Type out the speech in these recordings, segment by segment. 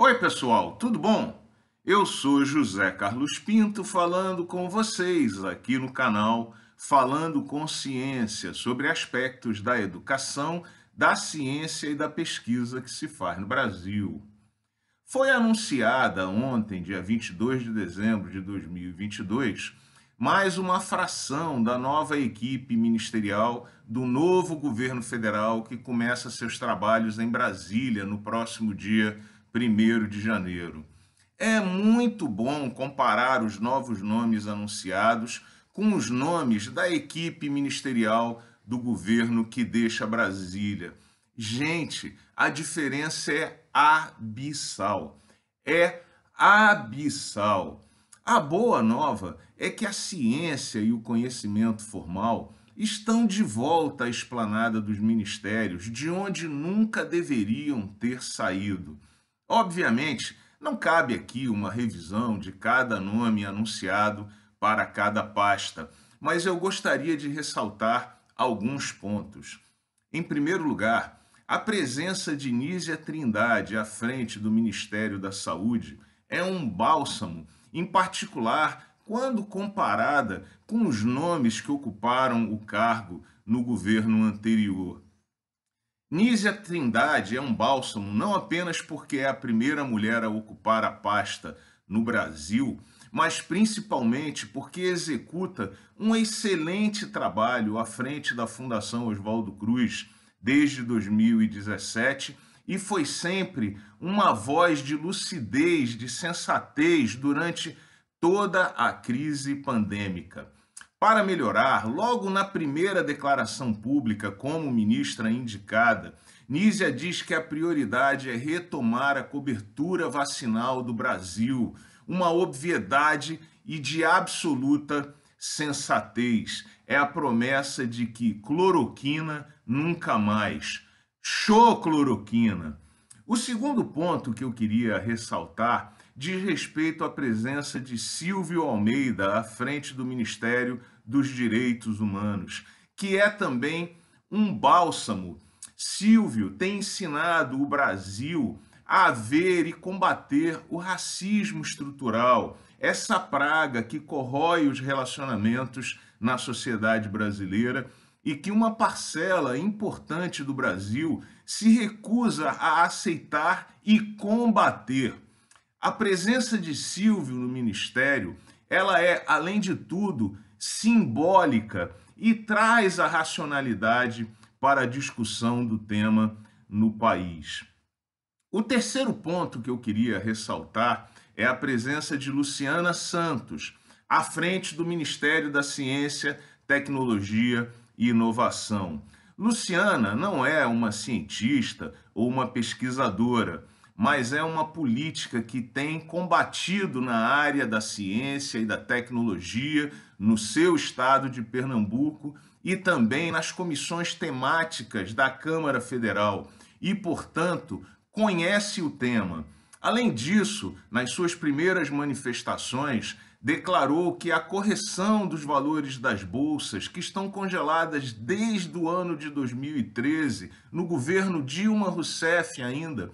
Oi, pessoal, tudo bom? Eu sou José Carlos Pinto falando com vocês aqui no canal Falando com Ciência sobre aspectos da educação, da ciência e da pesquisa que se faz no Brasil. Foi anunciada ontem, dia 22 de dezembro de 2022, mais uma fração da nova equipe ministerial do novo governo federal que começa seus trabalhos em Brasília no próximo dia 1 de janeiro. É muito bom comparar os novos nomes anunciados com os nomes da equipe ministerial do governo que deixa Brasília. Gente, a diferença é abissal. É abissal. A boa nova é que a ciência e o conhecimento formal estão de volta à esplanada dos ministérios, de onde nunca deveriam ter saído. Obviamente, não cabe aqui uma revisão de cada nome anunciado para cada pasta, mas eu gostaria de ressaltar alguns pontos. Em primeiro lugar, a presença de Nízia Trindade à frente do Ministério da Saúde é um bálsamo, em particular quando comparada com os nomes que ocuparam o cargo no governo anterior. Nízia Trindade é um bálsamo não apenas porque é a primeira mulher a ocupar a pasta no Brasil, mas principalmente porque executa um excelente trabalho à frente da Fundação Oswaldo Cruz desde 2017 e foi sempre uma voz de lucidez, de sensatez durante toda a crise pandêmica. Para melhorar, logo na primeira declaração pública como ministra indicada, Nízia diz que a prioridade é retomar a cobertura vacinal do Brasil, uma obviedade e de absoluta sensatez. É a promessa de que cloroquina nunca mais. Show cloroquina! O segundo ponto que eu queria ressaltar diz respeito à presença de Silvio Almeida à frente do Ministério dos Direitos Humanos, que é também um bálsamo. Silvio tem ensinado o Brasil a ver e combater o racismo estrutural, essa praga que corrói os relacionamentos na sociedade brasileira e que uma parcela importante do Brasil se recusa a aceitar e combater. A presença de Silvio no ministério, ela é, além de tudo, simbólica e traz a racionalidade para a discussão do tema no país. O terceiro ponto que eu queria ressaltar é a presença de Luciana Santos, à frente do Ministério da Ciência, Tecnologia e Inovação. Luciana não é uma cientista ou uma pesquisadora mas é uma política que tem combatido na área da ciência e da tecnologia no seu estado de Pernambuco e também nas comissões temáticas da Câmara Federal e, portanto, conhece o tema. Além disso, nas suas primeiras manifestações, declarou que a correção dos valores das bolsas, que estão congeladas desde o ano de 2013, no governo Dilma Rousseff ainda,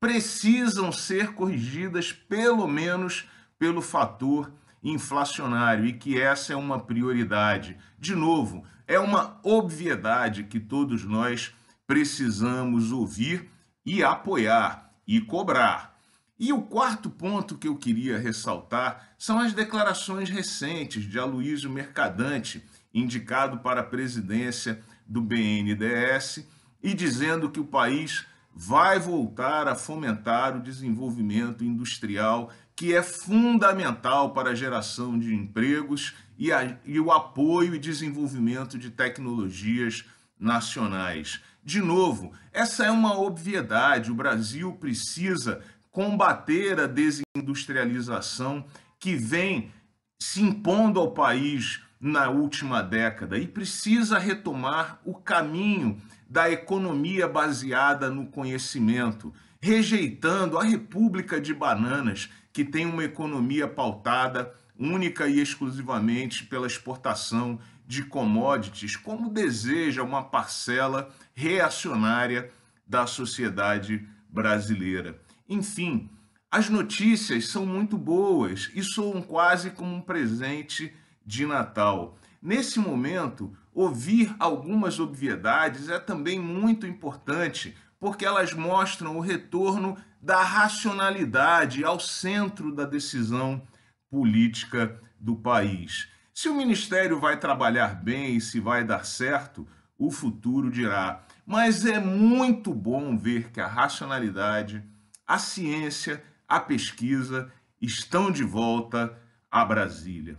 precisam ser corrigidas pelo menos pelo fator inflacionário e que essa é uma prioridade. De novo, é uma obviedade que todos nós precisamos ouvir e apoiar e cobrar. E o quarto ponto que eu queria ressaltar são as declarações recentes de Aloysio Mercadante, indicado para a presidência do BNDES, e dizendo que o país vai voltar a fomentar o desenvolvimento industrial, que é fundamental para a geração de empregos e, a, e o apoio e desenvolvimento de tecnologias nacionais. De novo, essa é uma obviedade. O Brasil precisa combater a desindustrialização que vem se impondo ao país na última década e precisa retomar o caminho da economia baseada no conhecimento, rejeitando a República de Bananas, que tem uma economia pautada única e exclusivamente pela exportação de commodities, como deseja uma parcela reacionária da sociedade brasileira. Enfim, As notícias são muito boas e soam quase como um presente de Natal. Nesse momento, ouvir algumas obviedades é também muito importante, porque elas mostram o retorno da racionalidade ao centro da decisão política do país. Se o ministério vai trabalhar bem e se vai dar certo, o futuro dirá. Mas é muito bom ver que a racionalidade, a ciência, a pesquisa estão de volta a Brasília.